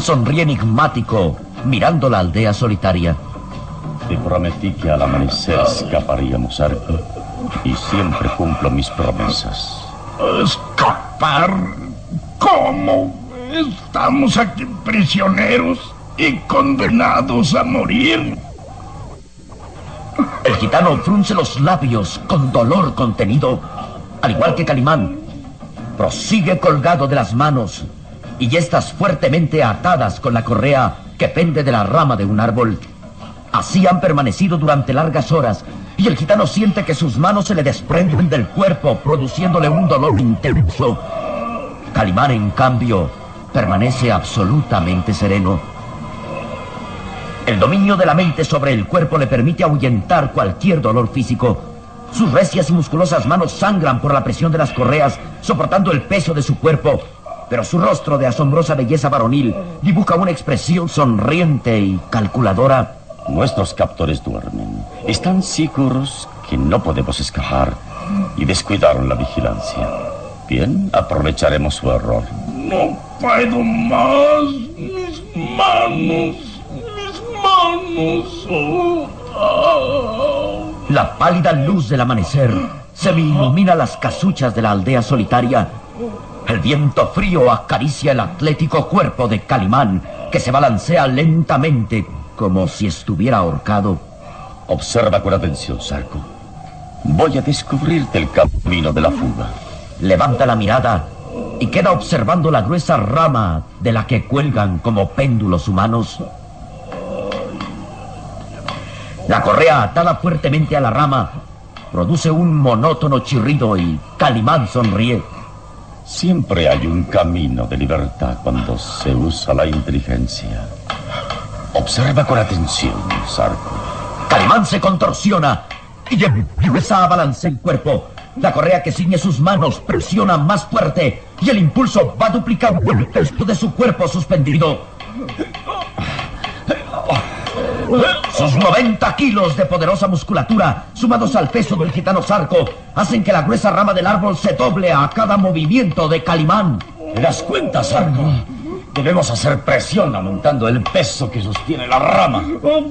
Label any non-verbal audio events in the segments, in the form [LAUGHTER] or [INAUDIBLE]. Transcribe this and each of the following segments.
Sonríe enigmático, mirando la aldea solitaria. Te prometí que al amanecer escaparíamos, Arco, y siempre cumplo mis promesas. ¿Escapar? ¿Cómo? Estamos aquí prisioneros y condenados a morir. El gitano frunce los labios con dolor contenido, al igual que Calimán. Prosigue colgado de las manos, y estas fuertemente atadas con la correa que pende de la rama de un árbol. Así han permanecido durante largas horas y el gitano siente que sus manos se le desprenden del cuerpo, produciéndole un dolor intenso. Calimán, en cambio, permanece absolutamente sereno. El dominio de la mente sobre el cuerpo le permite ahuyentar cualquier dolor físico. Sus recias y musculosas manos sangran por la presión de las correas, soportando el peso de su cuerpo pero su rostro de asombrosa belleza varonil dibuja una expresión sonriente y calculadora. Nuestros captores duermen. Están seguros que no podemos escapar y descuidaron la vigilancia. Bien, aprovecharemos su error. No puedo más. Mis manos. Mis manos. Oh, La pálida luz del amanecer se me ilumina las casuchas de la aldea solitaria el viento frío acaricia el atlético cuerpo de Calimán, que se balancea lentamente como si estuviera ahorcado. Observa con atención, Sarko. Voy a descubrirte el camino de la fuga. Levanta la mirada y queda observando la gruesa rama de la que cuelgan como péndulos humanos. La correa atada fuertemente a la rama produce un monótono chirrido y Calimán sonríe. Siempre hay un camino de libertad cuando se usa la inteligencia. Observa con atención, Sarko. Calimán se contorsiona y empieza a balancear el cuerpo. La correa que ciñe sus manos presiona más fuerte y el impulso va duplicando el peso de su cuerpo suspendido. Sus 90 kilos de poderosa musculatura, sumados al peso del gitano Sarco, hacen que la gruesa rama del árbol se doble a cada movimiento de Calimán. ¿Te das cuenta, Sarco? Debemos hacer presión aumentando el peso que sostiene la rama. Oh,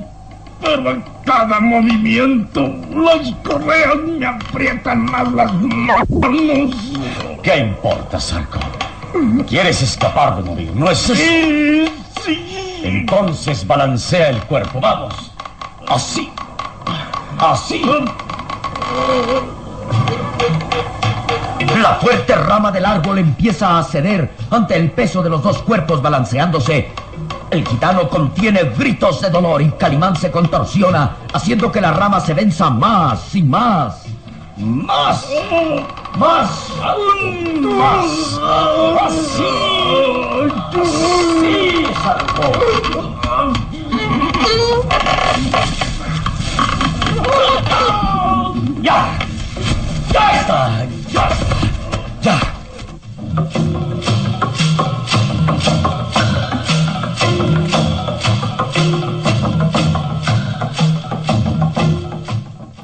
pero en cada movimiento las correas me aprietan más las manos. ¿Qué importa, Sarco? ¿Quieres escapar de morir, no es eso? Sí, sí. Entonces balancea el cuerpo, vamos. Así. Así. La fuerte rama del árbol empieza a ceder ante el peso de los dos cuerpos balanceándose. El gitano contiene gritos de dolor y Calimán se contorsiona, haciendo que la rama se venza más y más. Más. Más. Aún más. Así. Así, Sarko. Ya. Ya está. Ya. Ya.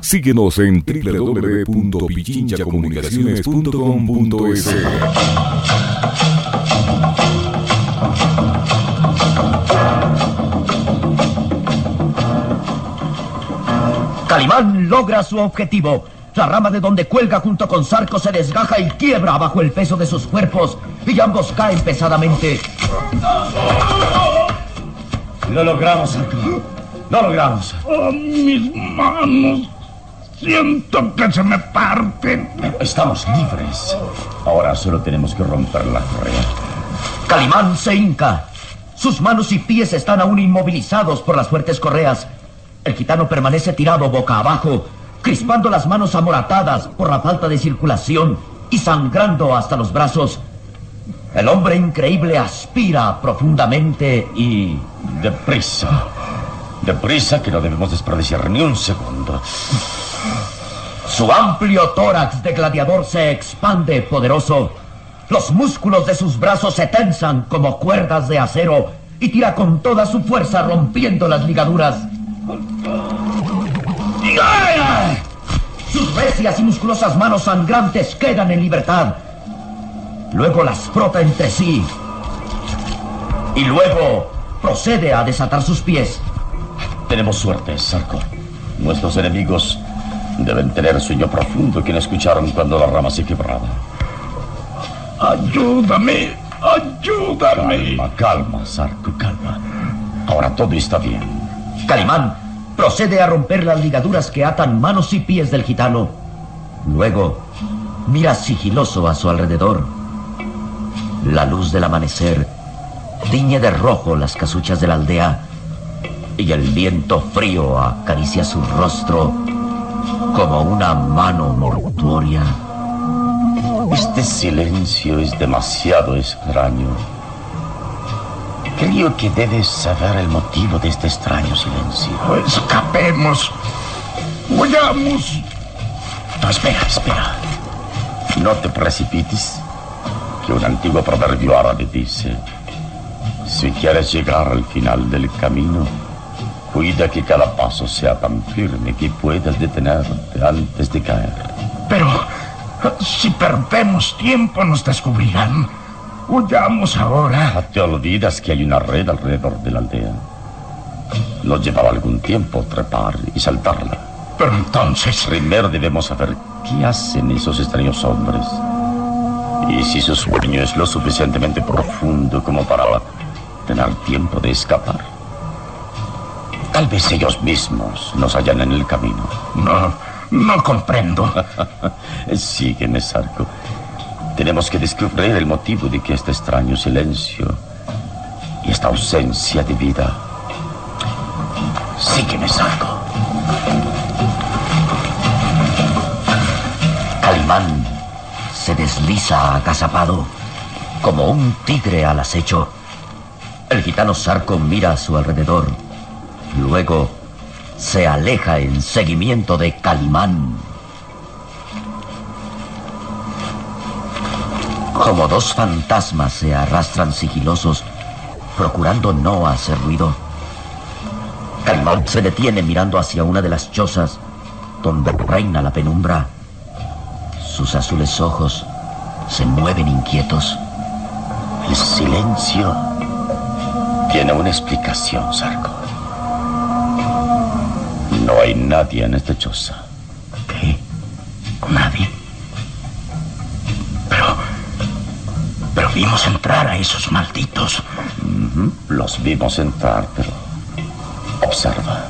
Síguenos en www.pichinchacomunicaciones.com.es. Calimán logra su objetivo. La rama de donde cuelga junto con Sarco se desgaja y quiebra bajo el peso de sus cuerpos y ambos caen pesadamente. Lo logramos, Sarko. Lo logramos. Oh, mis manos. Siento que se me parten. Estamos libres. Ahora solo tenemos que romper la correa. Calimán se hinca. Sus manos y pies están aún inmovilizados por las fuertes correas. El gitano permanece tirado boca abajo, crispando las manos amoratadas por la falta de circulación y sangrando hasta los brazos. El hombre increíble aspira profundamente y... Deprisa. Deprisa que no debemos desperdiciar ni un segundo. Su amplio tórax de gladiador se expande poderoso. Los músculos de sus brazos se tensan como cuerdas de acero y tira con toda su fuerza rompiendo las ligaduras. Sus recias y musculosas manos sangrantes quedan en libertad. Luego las frota entre sí. Y luego procede a desatar sus pies. Tenemos suerte, Sarko. Nuestros enemigos deben tener sueño profundo que no escucharon cuando la rama se quebraba. Ayúdame, ayúdame. Calma, calma, Sarko, calma. Ahora todo está bien. Calimán procede a romper las ligaduras que atan manos y pies del gitano. Luego mira sigiloso a su alrededor. La luz del amanecer tiñe de rojo las casuchas de la aldea y el viento frío acaricia su rostro como una mano mortuoria. Este silencio es demasiado extraño. Creo que debes saber el motivo de este extraño silencio. Escapemos. Huyamos. No, espera, espera. No te precipites, que un antiguo proverbio árabe dice, si quieres llegar al final del camino, cuida que cada paso sea tan firme que puedas detenerte antes de caer. Pero si perdemos tiempo nos descubrirán. Huyamos ahora. Te olvidas que hay una red alrededor de la aldea. Nos llevará algún tiempo trepar y saltarla. Pero entonces... Primero debemos saber qué hacen esos extraños hombres. Y si su sueño es lo suficientemente profundo como para tener tiempo de escapar. Tal vez ellos mismos nos hallan en el camino. No, no comprendo. [LAUGHS] Sígueme, Sarko. Tenemos que descubrir el motivo de que este extraño silencio y esta ausencia de vida. Sígueme, Sarko. Calimán se desliza agazapado como un tigre al acecho. El gitano Sarco mira a su alrededor. Luego se aleja en seguimiento de Calimán. Como dos fantasmas se arrastran sigilosos, procurando no hacer ruido. Calimán se detiene mirando hacia una de las chozas donde reina la penumbra. Sus azules ojos se mueven inquietos. El silencio tiene una explicación, Sarko. Hay nadie en esta choza. ¿Qué? ¿Nadie? Pero... Pero vimos entrar a esos malditos. Los vimos entrar, pero... Observa.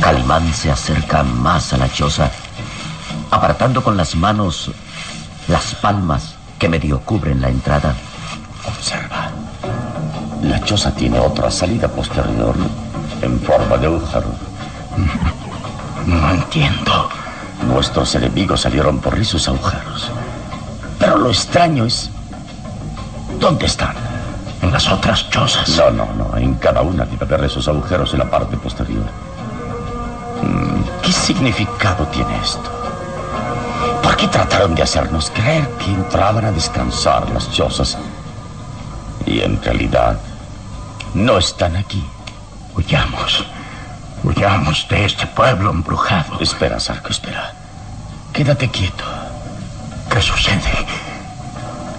Calimán se acerca más a la choza, apartando con las manos las palmas que medio cubren la entrada. Observa. La choza tiene otra salida posterior en forma de agujero. No entiendo. Nuestros enemigos salieron por esos agujeros. Pero lo extraño es... ¿Dónde están? En las otras chozas. No, no, no. En cada una debe haber esos agujeros en la parte posterior. Mm, ¿Qué significado tiene esto? ¿Por qué trataron de hacernos creer que entraban a descansar las chozas? Y en realidad no están aquí. Huyamos. Huyamos de este pueblo embrujado. Espera, Sarko, espera. Quédate quieto. ¿Qué sucede?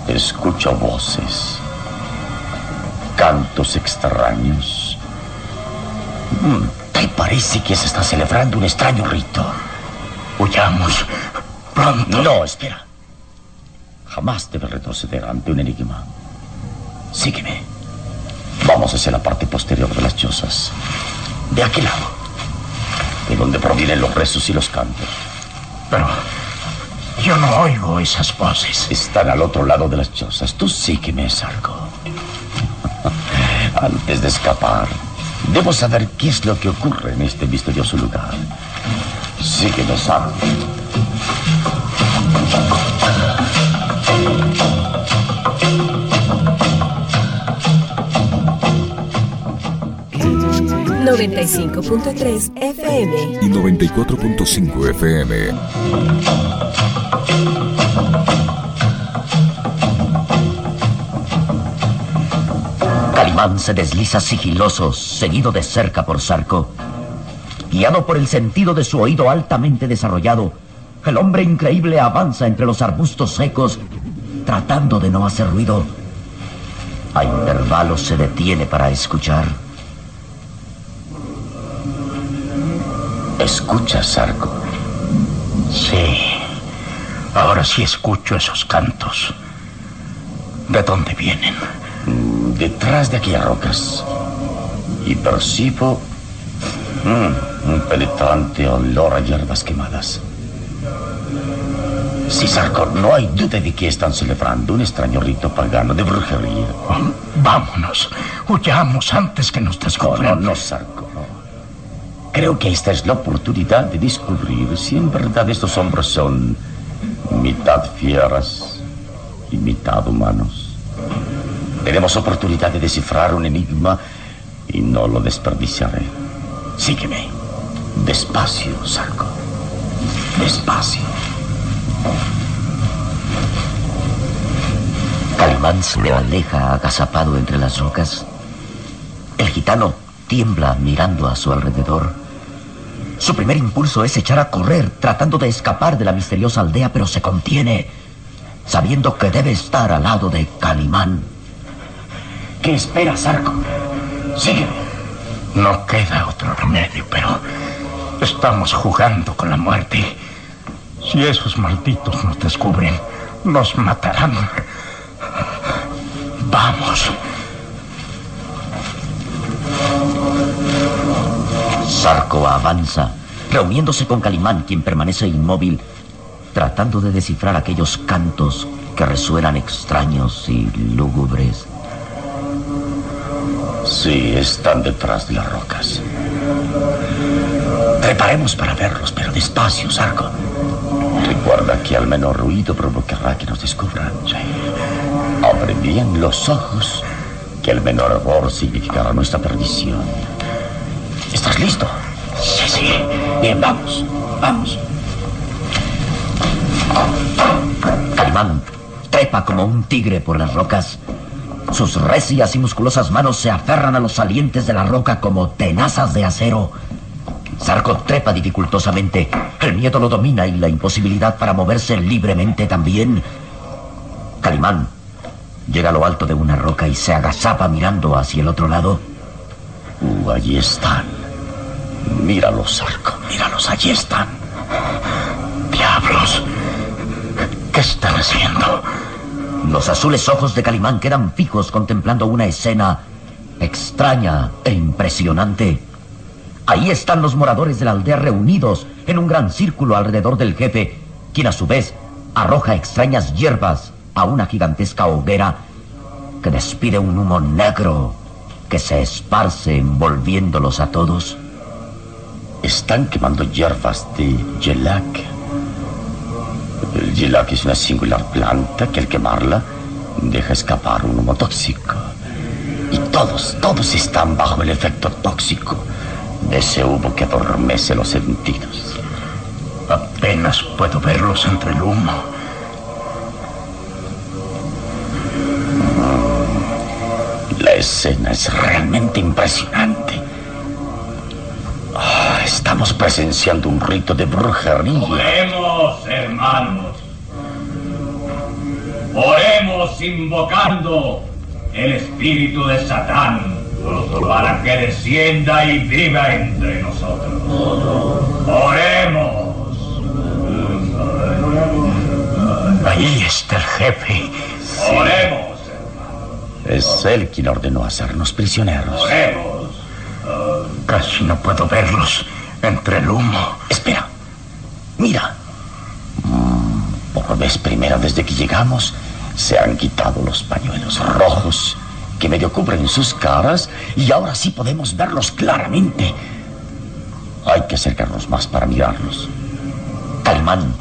Escucho voces. Cantos extraños. Mm, Tal parece que se está celebrando un extraño rito. Huyamos. Pronto. No, espera. Jamás debe retroceder ante un enigma. Sígueme. Vamos hacia la parte posterior de las chozas. De aquel lado. De donde provienen los rezos y los cantos. Pero yo no oigo esas voces. Están al otro lado de las chozas. Tú sígueme, Sarko. [LAUGHS] Antes de escapar, debo saber qué es lo que ocurre en este misterioso lugar. Sígueme, Sarko. 95.3 FM. y 94.5 FM. Calimán se desliza sigiloso, seguido de cerca por Sarco. Guiado por el sentido de su oído altamente desarrollado, el hombre increíble avanza entre los arbustos secos, tratando de no hacer ruido. A intervalos se detiene para escuchar. Escucha, Sarko. Sí, ahora sí escucho esos cantos. ¿De dónde vienen? Mm, Detrás de aquellas rocas. Y percibo mm, un penetrante olor a hierbas quemadas. Sí, Sarko, no hay duda de que están celebrando un extraño rito pagano de brujería. Vámonos, huyamos antes que nos No, descubran. no, no, Sarko. Creo que esta es la oportunidad de descubrir si en verdad estos hombres son mitad fieras y mitad humanos. Tenemos oportunidad de descifrar un enigma y no lo desperdiciaré. Sígueme. Despacio, Sarko. Despacio. Calimán se aleja agazapado entre las rocas. El gitano tiembla mirando a su alrededor. Su primer impulso es echar a correr, tratando de escapar de la misteriosa aldea, pero se contiene, sabiendo que debe estar al lado de Calimán. ¿Qué esperas, Sarko? Sígueme. No queda otro remedio, pero estamos jugando con la muerte. Si esos malditos nos descubren, nos matarán. Vamos. Sarco avanza, reuniéndose con Calimán, quien permanece inmóvil, tratando de descifrar aquellos cantos que resuenan extraños y lúgubres. Sí, están detrás de las rocas. Preparemos para verlos, pero despacio, Sarco. Recuerda que al menor ruido provocará que nos descubran. Abre bien los ojos, que el menor error significará nuestra perdición. ¿Estás listo? Sí, sí. Bien, vamos. Vamos. Calimán trepa como un tigre por las rocas. Sus recias y musculosas manos se aferran a los salientes de la roca como tenazas de acero. Zarco trepa dificultosamente. El miedo lo domina y la imposibilidad para moverse libremente también. Calimán llega a lo alto de una roca y se agazapa mirando hacia el otro lado. Uh, allí están. Míralos, Zarco. Míralos, allí están. Diablos. ¿Qué están haciendo? Los azules ojos de Calimán quedan fijos contemplando una escena extraña e impresionante. Ahí están los moradores de la aldea reunidos en un gran círculo alrededor del jefe, quien a su vez arroja extrañas hierbas a una gigantesca hoguera que despide un humo negro que se esparce envolviéndolos a todos. Están quemando hierbas de yelac. El yelac es una singular planta que al quemarla deja escapar un humo tóxico. Y todos, todos están bajo el efecto tóxico de ese humo que adormece los sentidos. Apenas puedo verlos entre el humo. La escena es realmente impresionante. Estamos presenciando un rito de brujería. Oremos, hermanos. Oremos invocando el espíritu de Satán para que descienda y viva entre nosotros. Oremos. Ahí está el jefe. Oremos. Es él quien ordenó hacernos prisioneros. Oremos. Casi no puedo verlos entre el humo. Espera. Mira. Por vez primera desde que llegamos, se han quitado los pañuelos rojos que medio cubren sus caras y ahora sí podemos verlos claramente. Hay que acercarnos más para mirarlos. Calimán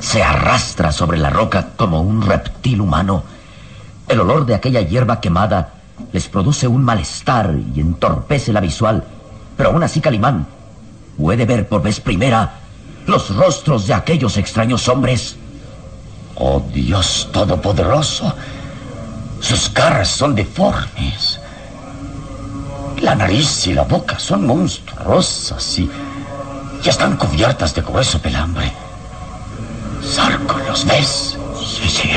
se arrastra sobre la roca como un reptil humano. El olor de aquella hierba quemada les produce un malestar y entorpece la visual. Pero aún así Calimán puede ver por vez primera los rostros de aquellos extraños hombres. Oh Dios Todopoderoso, sus caras son deformes. La nariz y la boca son monstruosas y, y están cubiertas de grueso pelambre. Sarco, ¿los ves? Sí, sí.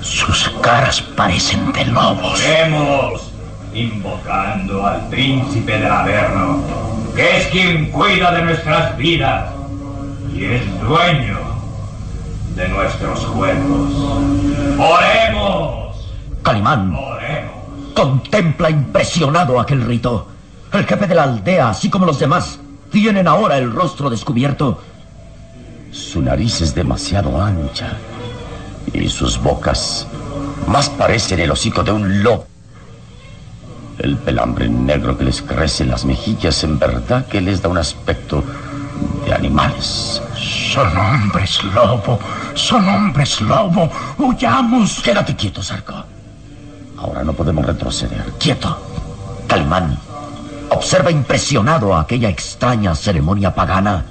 Sus caras parecen de lobos. Oremos invocando al príncipe del Averno, es quien cuida de nuestras vidas y es dueño de nuestros cuerpos. Oremos. Calimán Oremos. contempla impresionado aquel rito. El jefe de la aldea, así como los demás, tienen ahora el rostro descubierto. Su nariz es demasiado ancha y sus bocas más parecen el hocico de un lobo. El pelambre negro que les crece en las mejillas en verdad que les da un aspecto de animales. Son hombres lobo. Son hombres lobo. Huyamos. Quédate quieto, Sarko. Ahora no podemos retroceder. Quieto. Calimán observa impresionado aquella extraña ceremonia pagana.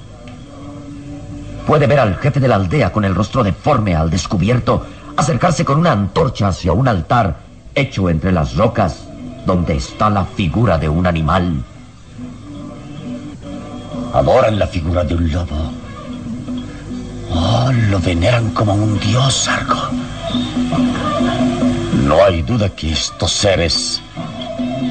Puede ver al jefe de la aldea con el rostro deforme al descubierto acercarse con una antorcha hacia un altar hecho entre las rocas donde está la figura de un animal. Adoran la figura de un lobo. Oh, lo veneran como un dios, Sargo. No hay duda que estos seres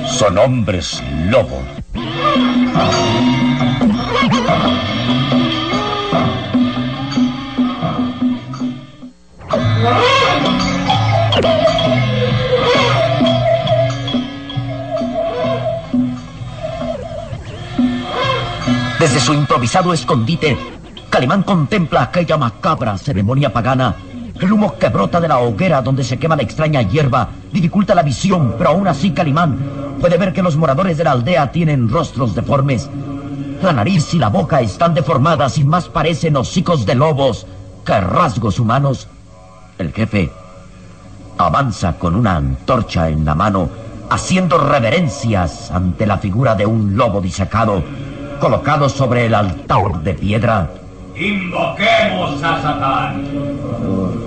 son hombres lobo. [LAUGHS] improvisado escondite, Calimán contempla aquella macabra ceremonia pagana. El humo que brota de la hoguera donde se quema la extraña hierba dificulta la visión, pero aún así Calimán puede ver que los moradores de la aldea tienen rostros deformes. La nariz y la boca están deformadas y más parecen hocicos de lobos que rasgos humanos. El jefe avanza con una antorcha en la mano, haciendo reverencias ante la figura de un lobo disecado, colocado sobre el altar de piedra. Invoquemos a Satán.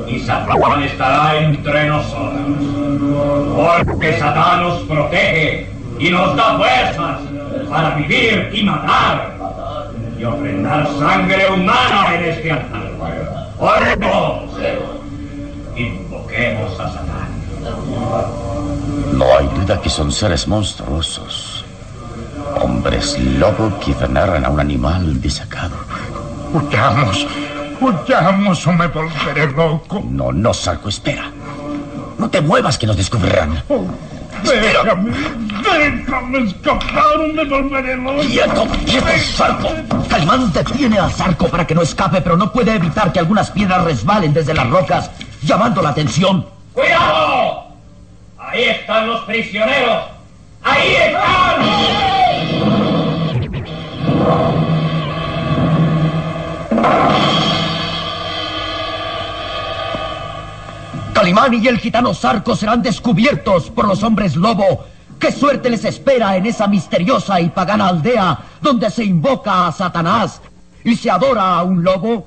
Y Satán estará entre nosotros. Porque Satán nos protege y nos da fuerzas para vivir y matar. Y ofrendar sangre humana en este altar. ¡Oremos! Invoquemos a Satán. No hay duda que son seres monstruosos. Hombres lobo que veneran a un animal disecado. Huyamos, huyamos o me volveré loco. No, no, Sarco, espera. No te muevas que nos descubrirán. Oh, déjame, déjame escapar o me volveré loco. ¡Quieto, quieto, Sarco! Calimán detiene a Sarco para que no escape, pero no puede evitar que algunas piedras resbalen desde las rocas, llamando la atención. ¡Cuidado! Ahí están los prisioneros. ¡Ahí están! Calimán y el gitano Sarco serán descubiertos por los hombres lobo. ¿Qué suerte les espera en esa misteriosa y pagana aldea donde se invoca a Satanás y se adora a un lobo?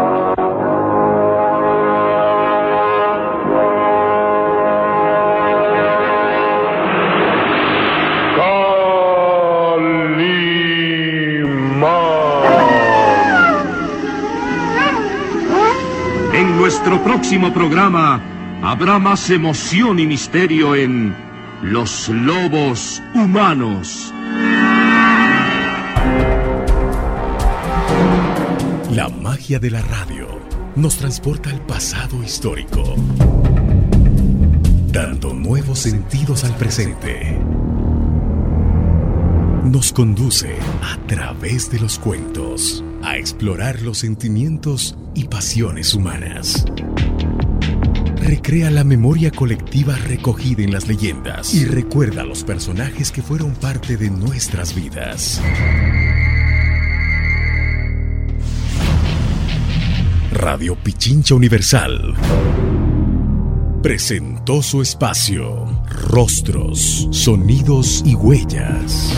En nuestro próximo programa habrá más emoción y misterio en Los Lobos Humanos. La magia de la radio nos transporta al pasado histórico, dando nuevos sentidos al presente. Nos conduce a través de los cuentos a explorar los sentimientos y pasiones humanas. Recrea la memoria colectiva recogida en las leyendas y recuerda a los personajes que fueron parte de nuestras vidas. Radio Pichincha Universal presentó su espacio Rostros, Sonidos y Huellas.